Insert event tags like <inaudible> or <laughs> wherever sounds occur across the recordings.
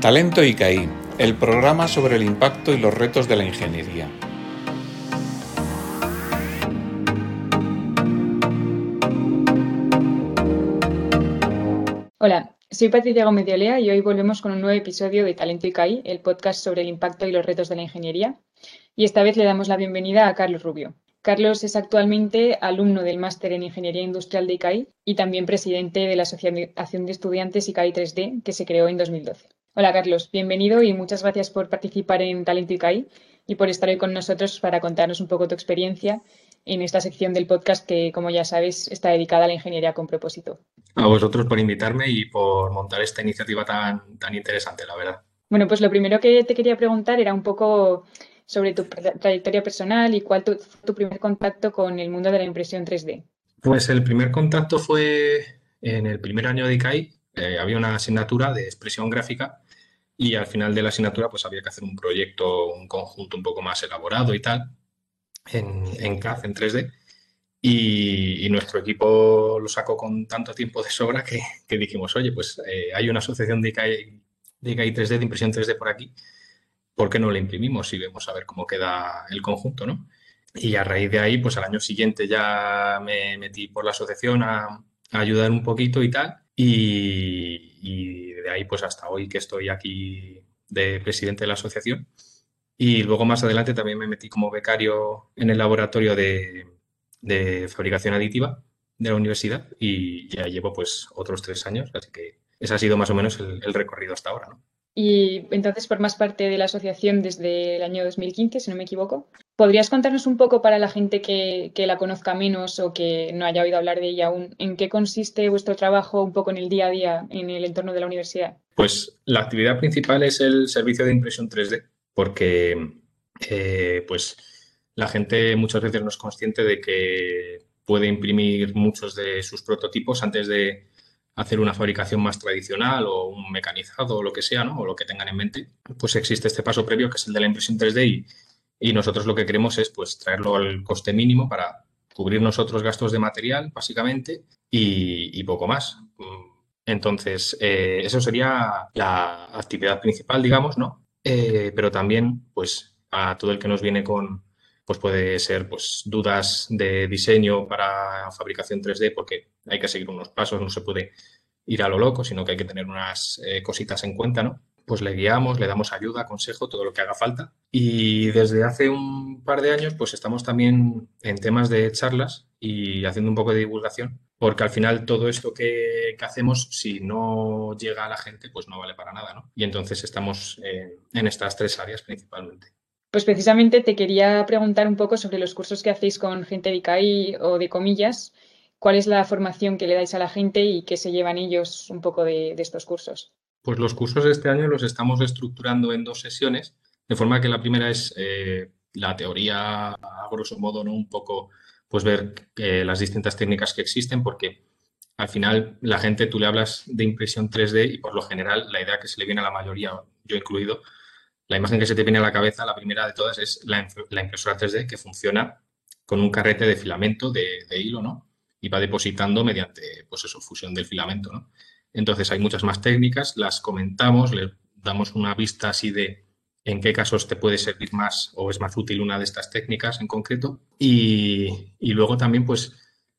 Talento ICAI, el programa sobre el impacto y los retos de la ingeniería. Hola, soy Patricia Gómez de Olea y hoy volvemos con un nuevo episodio de Talento ICAI, el podcast sobre el impacto y los retos de la ingeniería. Y esta vez le damos la bienvenida a Carlos Rubio. Carlos es actualmente alumno del máster en Ingeniería Industrial de ICAI y también presidente de la Asociación de Estudiantes ICAI 3D, que se creó en 2012. Hola Carlos, bienvenido y muchas gracias por participar en Talento ICAI y por estar hoy con nosotros para contarnos un poco tu experiencia en esta sección del podcast que, como ya sabes, está dedicada a la ingeniería con propósito. A vosotros por invitarme y por montar esta iniciativa tan, tan interesante, la verdad. Bueno, pues lo primero que te quería preguntar era un poco sobre tu trayectoria personal y cuál fue tu primer contacto con el mundo de la impresión 3D. Pues el primer contacto fue en el primer año de ICAI. Eh, había una asignatura de expresión gráfica y al final de la asignatura pues había que hacer un proyecto, un conjunto un poco más elaborado y tal, en, en CAD, en 3D. Y, nuestro equipo lo sacó con tanto tiempo de sobra que, dijimos, oye, pues eh, hay una asociación de ICAI, de ICAI 3D, de impresión 3D por aquí, ¿por qué no lo imprimimos y vemos a ver cómo queda el conjunto, ¿no? Y a raíz de ahí, pues al año siguiente ya me metí por la asociación a, ayudar un poquito y tal. Y, de ahí, pues hasta hoy que estoy aquí de presidente de la asociación. Y luego más adelante también me metí como becario en el laboratorio de, fabricación aditiva de la universidad y ya llevo pues otros tres años, así que ese ha sido más o menos el, el recorrido hasta ahora, ¿no? Y entonces formas parte de la asociación desde el año 2015, si no me equivoco. ¿Podrías contarnos un poco para la gente que, la conozca menos o que no haya oído hablar de ella aún, en qué consiste vuestro trabajo un poco en el día a día en el entorno de la universidad? Pues la actividad principal es el servicio de impresión 3D, porque eh, pues la gente muchas veces no es consciente de que puede imprimir muchos de sus prototipos antes de hacer una fabricación más tradicional o un mecanizado o lo que sea, ¿no? o lo que tengan en mente, pues existe este paso previo que es el de la impresión 3D y, nosotros lo que queremos es pues traerlo al coste mínimo para cubrir nosotros gastos de material, básicamente, y, poco más. Entonces, eh, eso sería la actividad principal, digamos, ¿no? Eh, pero también, pues, a todo el que nos viene con, pues puede ser pues dudas de diseño para fabricación 3D porque hay que seguir unos pasos, no se puede ir a lo loco, sino que hay que tener unas eh, cositas en cuenta, ¿no? Pues le guiamos, le damos ayuda, consejo, todo lo que haga falta. Y desde hace un par de años, pues estamos también en temas de charlas y haciendo un poco de divulgación, porque al final todo esto que, hacemos, si no llega a la gente, pues no vale para nada, ¿no? Y entonces estamos en estas tres áreas principalmente. Pues precisamente te quería preguntar un poco sobre los cursos que hacéis con gente de ICAI o de comillas. ¿Cuál es la formación que le dais a la gente y qué se llevan ellos un poco de, estos cursos? Pues los cursos este año los estamos estructurando en dos sesiones, de forma que la primera es eh, la teoría, a grosso modo, ¿no? Un poco, pues ver las distintas técnicas que existen, porque al final la gente, tú le hablas de impresión 3D y por lo general la idea que se le viene a la mayoría, yo incluido, la imagen que se te viene a la cabeza, la primera de todas, es la, impresora 3D que funciona con un carrete de filamento de, hilo, ¿no? Y va depositando mediante, pues eso, fusión del filamento, ¿no? Entonces hay muchas más técnicas, las comentamos, les damos una vista así de en qué casos te puede servir más o es más útil una de estas técnicas en concreto. Y, y luego también, pues,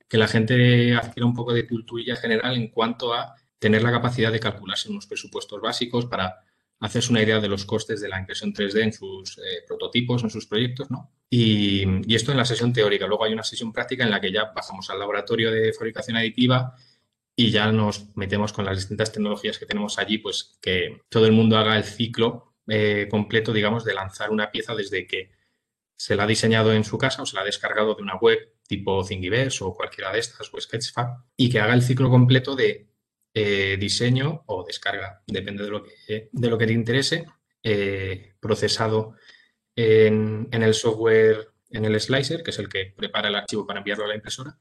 que la gente adquiera un poco de cultura general en cuanto a tener la capacidad de calcularse unos presupuestos básicos para haces una idea de los costes de la impresión 3D en sus eh, prototipos, en sus proyectos, ¿no? Y, esto en la sesión teórica. Luego hay una sesión práctica en la que ya bajamos al laboratorio de fabricación aditiva y ya nos metemos con las distintas tecnologías que tenemos allí, pues que todo el mundo haga el ciclo eh, completo, digamos, de lanzar una pieza desde que se la ha diseñado en su casa o se la ha descargado de una web tipo Thingiverse o cualquiera de estas o Sketchfab y que haga el ciclo completo de eh, diseño o descarga, depende de lo que, de lo que te interese, eh, procesado en, el software, en el slicer, que es el que prepara el archivo para enviarlo a la impresora,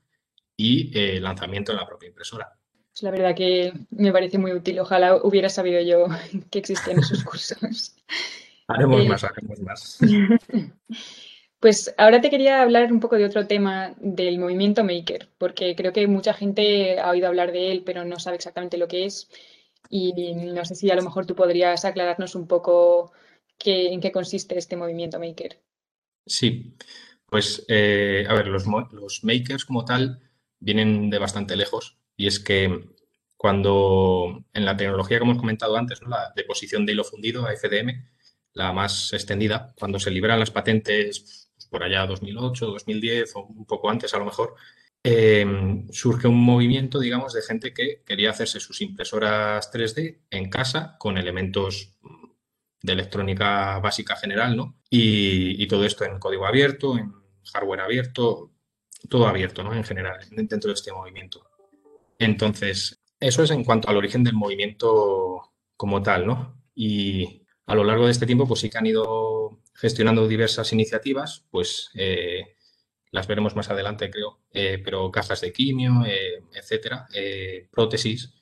y eh, lanzamiento en la propia impresora. Pues la verdad que me parece muy útil. Ojalá hubiera sabido yo que existían esos <laughs> cursos. haremos más, haremos más. <laughs> Pues ahora te quería hablar un poco de otro tema del movimiento maker, porque creo que mucha gente ha oído hablar de él, pero no sabe exactamente lo que es. Y no sé si a lo mejor tú podrías aclararnos un poco qué, en qué consiste este movimiento maker. Sí, pues eh, a ver, los, makers como tal vienen de bastante lejos y es que cuando en la tecnología que hemos comentado antes, la deposición de hilo fundido, AFDM, la más extendida, cuando se liberan las patentes por allá 2008, 2010 o un poco antes a lo mejor, eh, surge un movimiento, digamos, de gente que quería hacerse sus impresoras 3D en casa con elementos de electrónica básica general, ¿no? Y, y todo esto en código abierto, en hardware abierto, todo abierto, ¿no? En general, dentro de este movimiento. Entonces, eso es en cuanto al origen del movimiento como tal, ¿no? Y a lo largo de este tiempo, pues sí que han ido gestionando diversas iniciativas, pues eh, las veremos más adelante, creo, eh, pero cajas de quimio, eh, etcétera, prótesis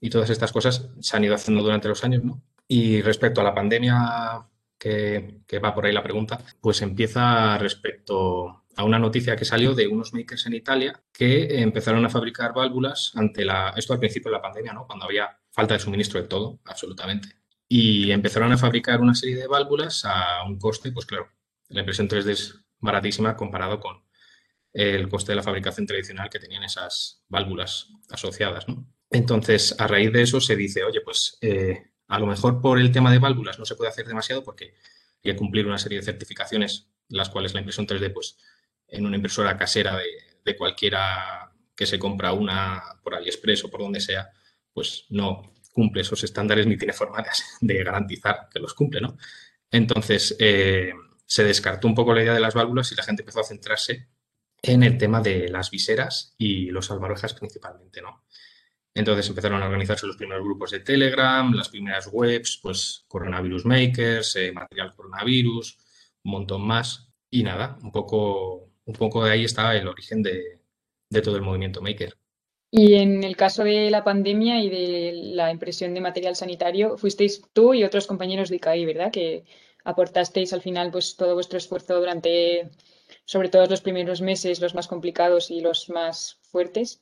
y todas estas cosas se han ido haciendo durante los años, ¿no? Y respecto a la pandemia, que, que va por ahí la pregunta, pues empieza respecto a una noticia que salió de unos makers en Italia que empezaron a fabricar válvulas ante la, esto al principio de la pandemia, ¿no? Cuando había falta de suministro de todo, absolutamente. Y empezaron a fabricar una serie de válvulas a un coste, pues claro, la impresión 3D es baratísima comparado con el coste de la fabricación tradicional que tenían esas válvulas asociadas. Entonces, a raíz de eso se dice, oye, pues eh, a lo mejor por el tema de válvulas no se puede hacer demasiado porque hay que cumplir una serie de certificaciones, las cuales la impresión 3D pues en una impresora casera de, cualquiera que se compra una por AliExpress o por donde sea, pues no cumple esos estándares ni tiene forma de, garantizar que los cumple, ¿no? Entonces, eh, se descartó un poco la idea de las válvulas y la gente empezó a centrarse en el tema de las viseras y los salvavidas principalmente, ¿no? Entonces empezaron a organizarse los primeros grupos de Telegram, las primeras webs, pues Coronavirus Makers, eh, Material Coronavirus, un montón más. Y nada, un poco un poco de ahí está el origen de, todo el movimiento maker. Y en el caso de la pandemia y de la impresión de material sanitario, fuisteis tú y otros compañeros de ICAI, ¿verdad? Que aportasteis al final pues todo vuestro esfuerzo durante, sobre todo los primeros meses, los más complicados y los más fuertes.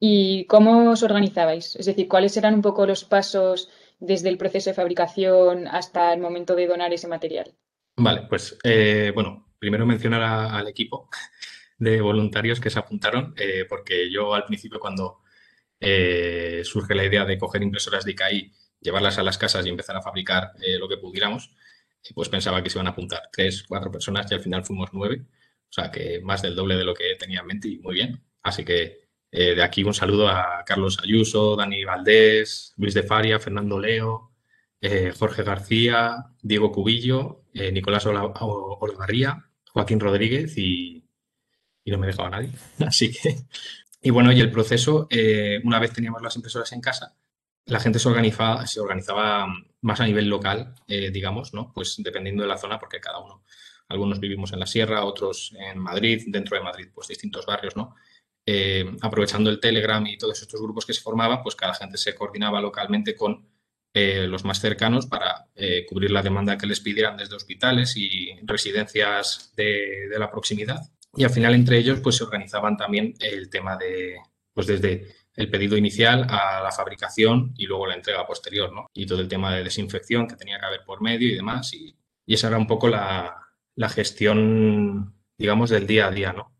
¿Y cómo os organizabais? Es decir, ¿cuáles eran un poco los pasos desde el proceso de fabricación hasta el momento de donar ese material? Vale, pues eh, bueno, primero mencionar al equipo de voluntarios que se apuntaron, eh, porque yo al principio cuando eh, surge la idea de coger impresoras de ICAI, llevarlas a las casas y empezar a fabricar eh, lo que pudiéramos, pues pensaba que se iban a apuntar tres, cuatro personas y al final fuimos nueve, o sea que más del doble de lo que tenía en mente y muy bien. Así que de aquí un saludo a Carlos Ayuso, Dani Valdés, Luis de Faria, Fernando Leo, Jorge García, Diego Cubillo, Nicolás Olavarría, Joaquín Rodríguez y, no me dejaba nadie. <laughs> Así que, y bueno, y el proceso, eh, una vez teníamos las impresoras en casa, la gente se organizaba, se organizaba más a nivel local, eh, digamos, ¿no? Pues dependiendo de la zona, porque cada uno, algunos vivimos en la sierra, otros en Madrid, dentro de Madrid, pues distintos barrios, ¿no? Eh, aprovechando el Telegram y todos estos grupos que se formaban, pues cada gente se coordinaba localmente con los más cercanos para cubrir la demanda que les pidieran desde hospitales y residencias de, la proximidad. Y al final entre ellos pues se organizaban también el tema de, pues desde el pedido inicial a la fabricación y luego la entrega posterior, ¿no? Y todo el tema de desinfección que tenía que haber por medio y demás. Y, esa era un poco la, gestión, digamos, del día a día, ¿no?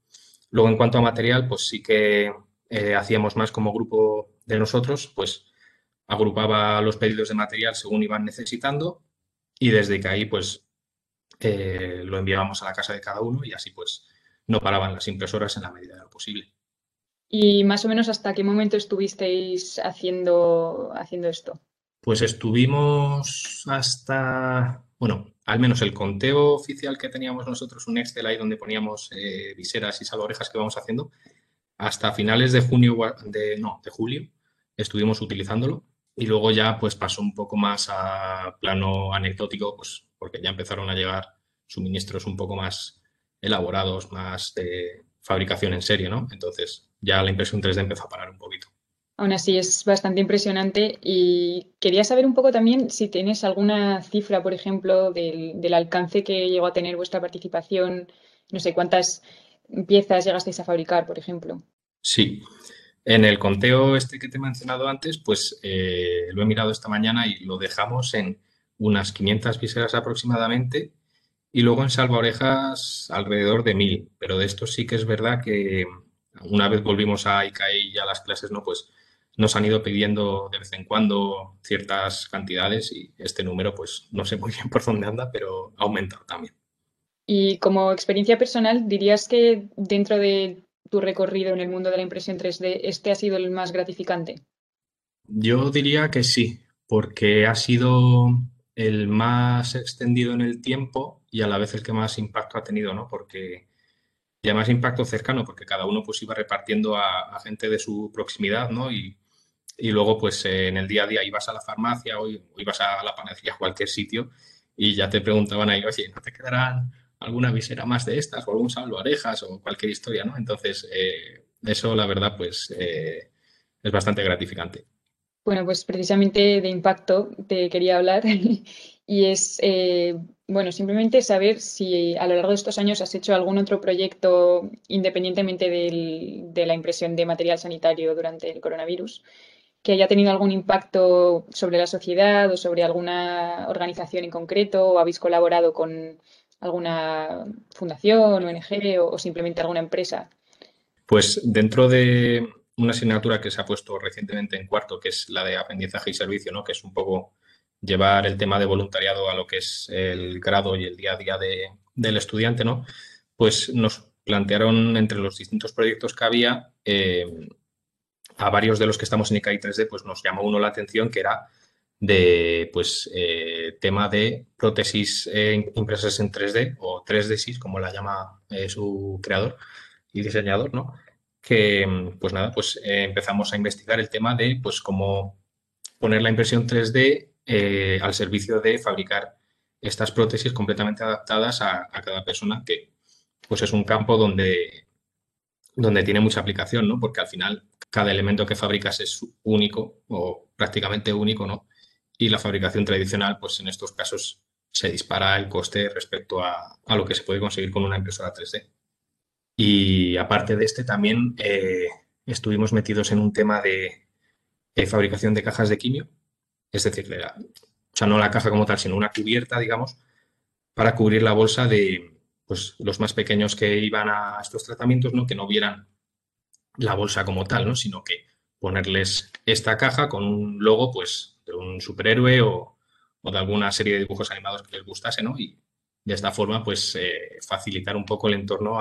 Luego, en cuanto a material, pues sí que eh, hacíamos más como grupo de nosotros, pues agrupaba los pedidos de material según iban necesitando y desde que ahí pues eh, lo enviábamos a la casa de cada uno y así pues no paraban las impresoras en la medida de lo posible. ¿Y más o menos hasta qué momento estuvisteis haciendo, haciendo esto? Pues estuvimos hasta, bueno, al menos el conteo oficial que teníamos nosotros, un Excel ahí donde poníamos eh, viseras y salvaorejas que vamos haciendo, hasta finales de junio, de, no, de julio, estuvimos utilizándolo y luego ya pues pasó un poco más a plano anecdótico, pues porque ya empezaron a llegar suministros un poco más elaborados, más de fabricación en serie, ¿no? Entonces ya la impresión 3D empezó a parar un poquito. Aún así es bastante impresionante y quería saber un poco también si tienes alguna cifra, por ejemplo, del, del alcance que llegó a tener vuestra participación, no sé cuántas piezas llegasteis a fabricar, por ejemplo. Sí, En el conteo este que te he mencionado antes, pues eh, lo he mirado esta mañana y lo dejamos en unas 500 viseras aproximadamente y luego en salvaorejas alrededor de 1000. Pero de esto sí que es verdad que una vez volvimos a ICAE y a las clases, ¿no? Pues nos han ido pidiendo de vez en cuando ciertas cantidades y este número, pues no sé muy bien por dónde anda, pero ha aumentado también. Y como experiencia personal, ¿dirías que dentro de tu recorrido en el mundo de la impresión 3D, este ha sido el más gratificante? Yo diría que sí, porque ha sido el más extendido en el tiempo y a la vez el que más impacto ha tenido, ¿no? Porque ya más impacto cercano, porque cada uno pues iba repartiendo a, gente de su proximidad, ¿no? Y, luego pues en el día a día ibas a la farmacia o, ibas a la panadería, a cualquier sitio y ya te preguntaban ahí, oye, ¿no te quedarán alguna visera más de estas o algún salvo orejas o cualquier historia, ¿no? Entonces, eh, eso la verdad pues eh, es bastante gratificante. Bueno, pues precisamente de impacto te quería hablar <laughs> y es, eh, bueno, simplemente saber si a lo largo de estos años has hecho algún otro proyecto independientemente de la impresión de material sanitario durante el coronavirus que haya tenido algún impacto sobre la sociedad o sobre alguna organización en concreto o habéis colaborado con alguna fundación, ONG o simplemente alguna empresa. Pues dentro de, una asignatura que se ha puesto recientemente en cuarto, que es la de aprendizaje y servicio, ¿no? que es un poco llevar el tema de voluntariado a lo que es el grado y el día a día del estudiante, ¿no? pues nos plantearon entre los distintos proyectos que había, eh, a varios de los que estamos en ICAI 3D, pues nos llamó uno la atención que era de pues eh, tema de prótesis eh, impresas en 3D o 3D como la llama su creador y diseñador, ¿no? que, pues nada, pues eh, empezamos a investigar el tema de, pues, cómo poner la impresión 3D eh, al servicio de fabricar estas prótesis completamente adaptadas a, cada persona, que pues es un campo donde, donde tiene mucha aplicación, ¿no? Porque al final cada elemento que fabricas es único o prácticamente único, ¿no? Y la fabricación tradicional, pues en estos casos se dispara el coste respecto a, a lo que se puede conseguir con una impresora 3D. Y aparte de este, también eh, estuvimos metidos en un tema de, fabricación de cajas de quimio, es decir, o sea, no la caja como tal, sino una cubierta, digamos, para cubrir la bolsa de pues, los más pequeños que iban a estos tratamientos, ¿no? que no vieran la bolsa como tal, ¿no? sino que ponerles esta caja con un logo pues, de un superhéroe o, de alguna serie de dibujos animados que les gustase, ¿no? y de esta forma pues, eh, facilitar un poco el entorno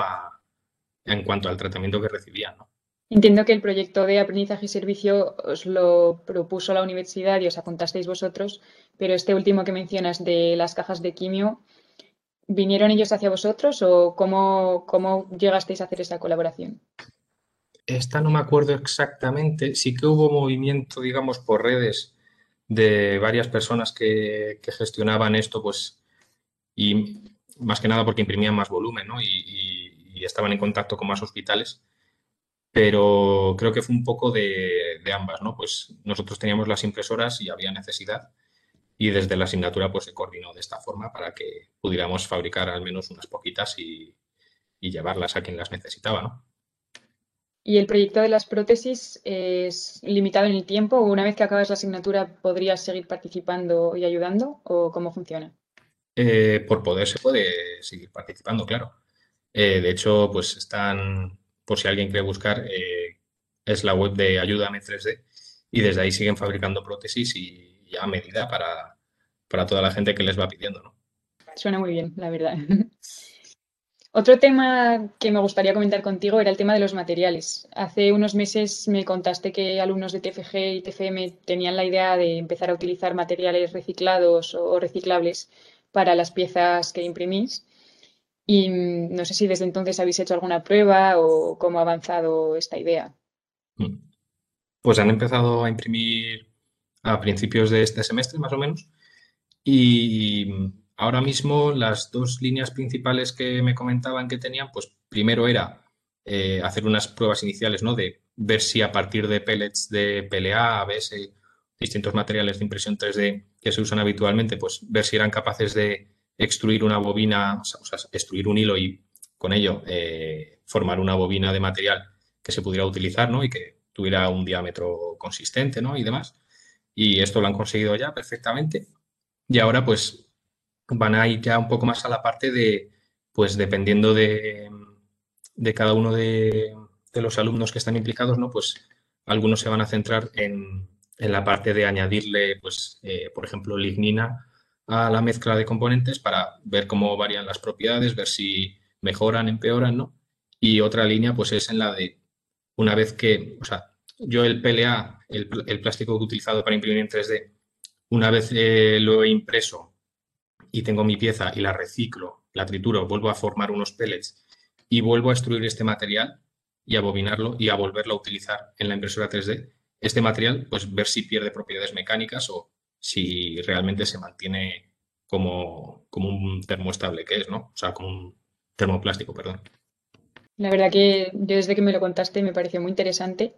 en cuanto al tratamiento que recibían. Entiendo que el proyecto de aprendizaje y servicio os lo propuso la universidad y os apuntasteis vosotros, pero este último que mencionas de las cajas de quimio, ¿vinieron ellos hacia vosotros o cómo, cómo llegasteis a hacer esa colaboración? Esta no me acuerdo exactamente. Sí que hubo movimiento, digamos, por redes de varias personas que, gestionaban esto, pues, y más que nada porque imprimían más volumen, ¿no? y estaban en contacto con más hospitales, pero creo que fue un poco de, ambas, ¿no? Pues nosotros teníamos las impresoras y había necesidad y desde la asignatura pues se coordinó de esta forma para que pudiéramos fabricar al menos unas poquitas y, llevarlas a quien las necesitaba, ¿no? ¿Y el proyecto de las prótesis es limitado en el tiempo o una vez que acabas la asignatura podrías seguir participando y ayudando o cómo funciona? Eh, por poder se puede seguir participando, claro. Eh, de hecho, pues están, por si alguien quiere buscar, eh, es la web de Ayúdame 3D y desde ahí siguen fabricando prótesis y, a medida para, para, toda la gente que les va pidiendo. ¿no? Suena muy bien, la verdad. <laughs> Otro tema que me gustaría comentar contigo era el tema de los materiales. Hace unos meses me contaste que alumnos de TFG y TFM tenían la idea de empezar a utilizar materiales reciclados o reciclables para las piezas que imprimís. Y mm, no sé si desde entonces habéis hecho alguna prueba o cómo ha avanzado esta idea. Mm. Pues han empezado a imprimir a principios de este semestre, más o menos. Y mm, ahora mismo las dos líneas principales que me comentaban que tenían, pues primero era eh, hacer unas pruebas iniciales, ¿no? De ver si a partir de pellets de PLA, ABS, distintos materiales de impresión 3D que se usan habitualmente, pues ver si eran capaces de extruir una bobina, o sea, extruir un hilo y con ello eh, formar una bobina de material que se pudiera utilizar, ¿no? Y que tuviera un diámetro consistente, ¿no? Y demás. Y esto lo han conseguido ya perfectamente. Y ahora, pues, van a ir ya un poco más a la parte de, pues, dependiendo de, de cada uno de, de, los alumnos que están implicados, ¿no? Pues, algunos se van a centrar en, en la parte de añadirle, pues, eh, por ejemplo, lignina a la mezcla de componentes para ver cómo varían las propiedades, ver si mejoran, empeoran, ¿no? Y otra línea, pues, es en la de una vez que, o sea, yo el PLA, el, plástico que utilizado para imprimir en 3D, una vez eh, lo he impreso y tengo mi pieza y la reciclo, la trituro, vuelvo a formar unos pellets y vuelvo a extruir este material y a bobinarlo y a volverlo a utilizar en la impresora 3D, este material, pues ver si pierde propiedades mecánicas o si realmente se mantiene como, como un termoestable que es, ¿no? O sea, como un termoplástico, perdón. La verdad que yo desde que me lo contaste me pareció muy interesante.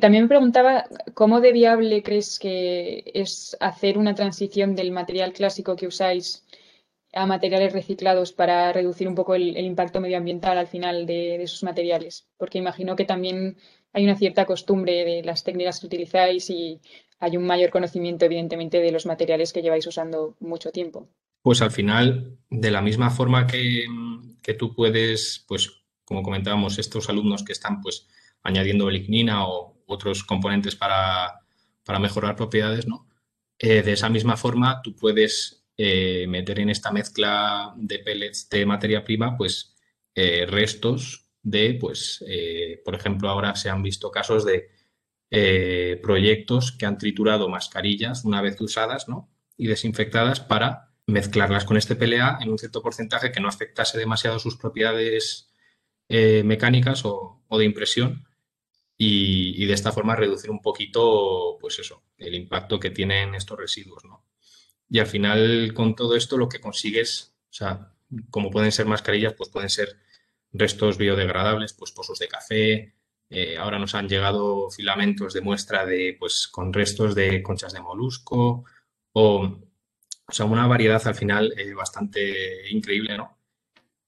También me preguntaba cómo de viable crees que es hacer una transición del material clásico que usáis a materiales reciclados para reducir un poco el, impacto medioambiental al final de, esos materiales, porque imagino que también hay una cierta costumbre de las técnicas que utilizáis y hay un mayor conocimiento, evidentemente, de los materiales que lleváis usando mucho tiempo. Pues al final, de la misma forma que, tú puedes, pues como comentábamos, estos alumnos que están pues añadiendo lignina o otros componentes para, para mejorar propiedades, ¿no? Eh, de esa misma forma, tú puedes eh, meter en esta mezcla de pellets de materia prima, pues eh, restos de, pues, por ejemplo, ahora se han visto casos de proyectos que han triturado mascarillas una vez usadas, ¿no? Y desinfectadas para mezclarlas con este PLA en un cierto porcentaje que no afectase demasiado sus propiedades mecánicas o, de impresión y, y, de esta forma reducir un poquito, pues eso, el impacto que tienen estos residuos, ¿no? Y al final, con todo esto, lo que consigues, o sea, como pueden ser mascarillas, pues pueden ser restos biodegradables, pues pozos de café. Eh, ahora nos han llegado filamentos de muestra de, pues, con restos de conchas de molusco o, o sea, una variedad al final eh, bastante increíble, ¿no?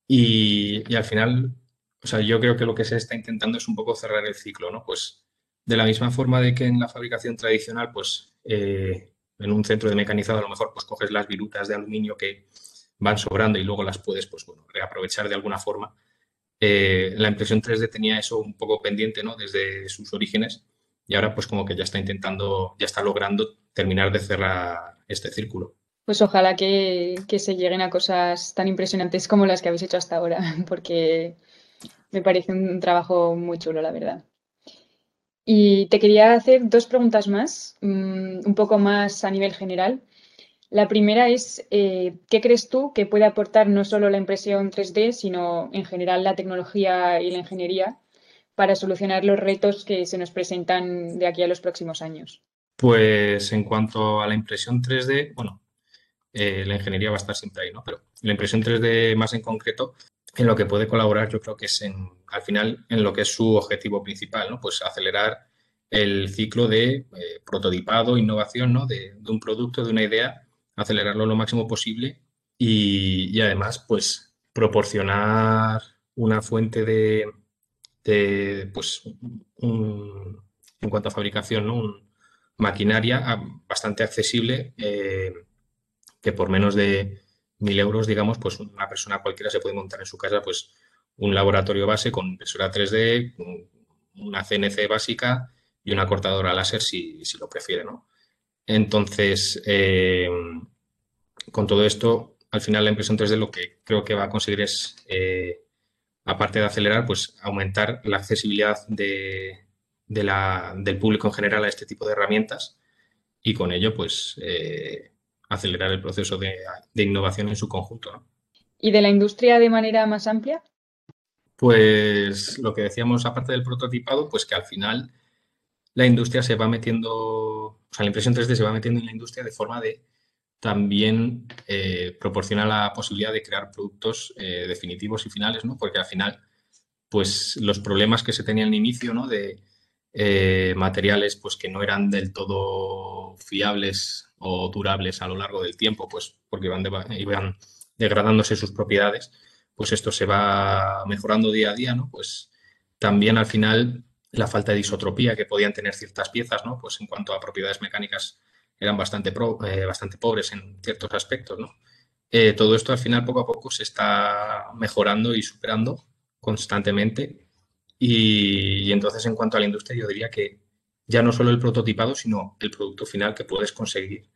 Y, y, al final, o sea, yo creo que lo que se está intentando es un poco cerrar el ciclo, ¿no? Pues de la misma forma de que en la fabricación tradicional, pues eh, en un centro de mecanizado a lo mejor pues coges las virutas de aluminio que van sobrando y luego las puedes pues bueno, reaprovechar de alguna forma. Eh, la impresión 3D tenía eso un poco pendiente ¿no? desde sus orígenes y ahora pues como que ya está intentando, ya está logrando terminar de cerrar este círculo. Pues ojalá que, que se lleguen a cosas tan impresionantes como las que habéis hecho hasta ahora, <laughs> porque me parece un trabajo muy chulo, la verdad. Y te quería hacer dos preguntas más, mm, un poco más a nivel general. La primera es, eh, ¿qué crees tú que puede aportar no solo la impresión 3D, sino en general la tecnología y la ingeniería para solucionar los retos que se nos presentan de aquí a los próximos años? Pues en cuanto a la impresión 3D, bueno, eh, la ingeniería va a estar siempre ahí, ¿no? Pero la impresión 3D más en concreto, en lo que puede colaborar yo creo que es en, al final en lo que es su objetivo principal, ¿no? Pues acelerar el ciclo de eh, prototipado, innovación, ¿no? De, un producto, de una idea, acelerarlo lo máximo posible y, además, pues, proporcionar una fuente de, pues, en cuanto a fabricación, ¿no? maquinaria ah, bastante accesible eh, que por menos de mil euros, digamos, pues una persona cualquiera se puede montar en su casa, pues un laboratorio base con impresora 3D, una CNC básica y una cortadora láser si, lo prefiere, ¿no? Entonces, eh, con todo esto, al final la impresión 3D lo que creo que va a conseguir es, eh, aparte de acelerar, pues aumentar la accesibilidad de, del público en general a este tipo de herramientas y con ello, pues, eh, acelerar el proceso de, innovación en su conjunto. ¿Y de la industria de manera más amplia? Pues lo que decíamos, aparte del prototipado, pues que al final la industria se va metiendo, o sea, la impresión 3D se va metiendo en la industria de forma de también eh, proporcionar la posibilidad de crear productos eh, definitivos y finales, ¿no? Porque al final, pues los problemas que se tenían al inicio, ¿no? De eh, materiales, pues que no eran del todo fiables o durables a lo largo del tiempo, pues porque iban degradándose sus propiedades, pues esto se va mejorando día a día, ¿no? Pues también al final la falta de isotropía que podían tener ciertas piezas, ¿no? Pues en cuanto a propiedades mecánicas eran bastante, eh, bastante pobres en ciertos aspectos, ¿no? Eh, todo esto al final poco a poco se está mejorando y superando constantemente y, entonces en cuanto a la industria yo diría que ya no solo el prototipado, sino el producto final que puedes conseguir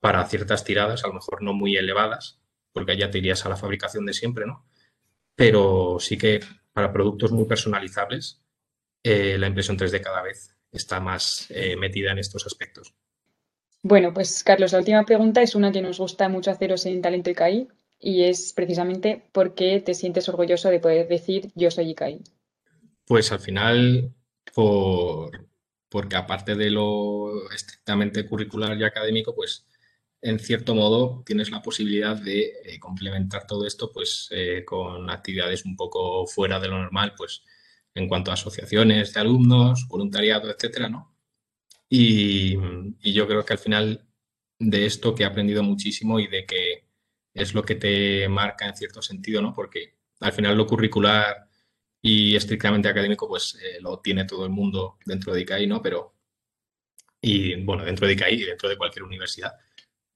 para ciertas tiradas, a lo mejor no muy elevadas, porque ya te irías a la fabricación de siempre, ¿no? Pero sí que para productos muy personalizables, eh, la impresión 3D cada vez está más eh, metida en estos aspectos. Bueno, pues Carlos, la última pregunta es una que nos gusta mucho haceros en Talento ICAI y es precisamente por qué te sientes orgulloso de poder decir yo soy ICAI. Pues al final, por, porque aparte de lo estrictamente curricular y académico, pues en cierto modo tienes la posibilidad de eh, complementar todo esto pues eh, con actividades un poco fuera de lo normal, pues en cuanto a asociaciones de alumnos, voluntariado, etcétera, ¿no? Y, yo creo que al final de esto que he aprendido muchísimo y de que es lo que te marca en cierto sentido, ¿no? Porque al final lo curricular y estrictamente académico, pues eh, lo tiene todo el mundo dentro de ICAI, ¿no? Pero, y bueno, dentro de ICAI y dentro de cualquier universidad.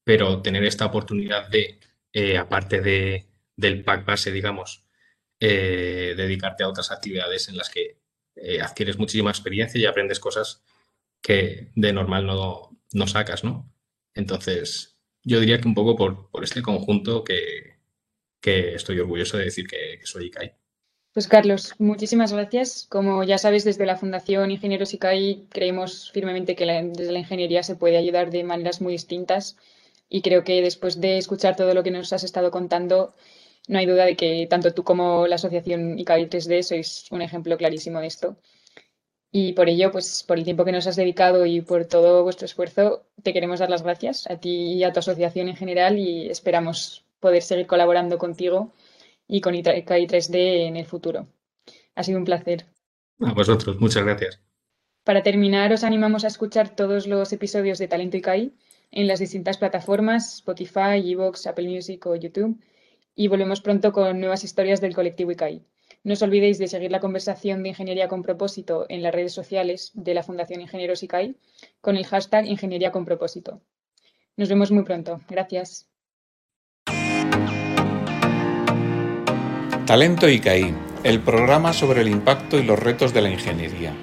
Pero tener esta oportunidad de, eh, aparte de, del pack base, digamos, eh, dedicarte a otras actividades en las que adquieres muchísima experiencia y aprendes cosas que de normal no, no sacas, ¿no? Entonces, yo diría que un poco por, por este conjunto que, que, estoy orgulloso de decir que, soy ICAI. Pues Carlos, muchísimas gracias. Como ya sabes, desde la Fundación Ingenieros ICAI creemos firmemente que desde la ingeniería se puede ayudar de maneras muy distintas y creo que después de escuchar todo lo que nos has estado contando, no hay duda de que tanto tú como la Asociación ICAI 3D sois un ejemplo clarísimo de esto. Y por ello, pues por el tiempo que nos has dedicado y por todo vuestro esfuerzo, te queremos dar las gracias a ti y a tu asociación en general y esperamos poder seguir colaborando contigo y con ICAI 3D en el futuro. Ha sido un placer. A vosotros, muchas gracias. Para terminar, os animamos a escuchar todos los episodios de Talento ICAI en las distintas plataformas Spotify, Evox, Apple Music o YouTube y volvemos pronto con nuevas historias del colectivo ICAI. No os olvidéis de seguir la conversación de Ingeniería con propósito en las redes sociales de la Fundación Ingenieros ICAI con el hashtag Ingeniería con propósito. Nos vemos muy pronto. Gracias. Talento ICAI, el programa sobre el impacto y los retos de la ingeniería.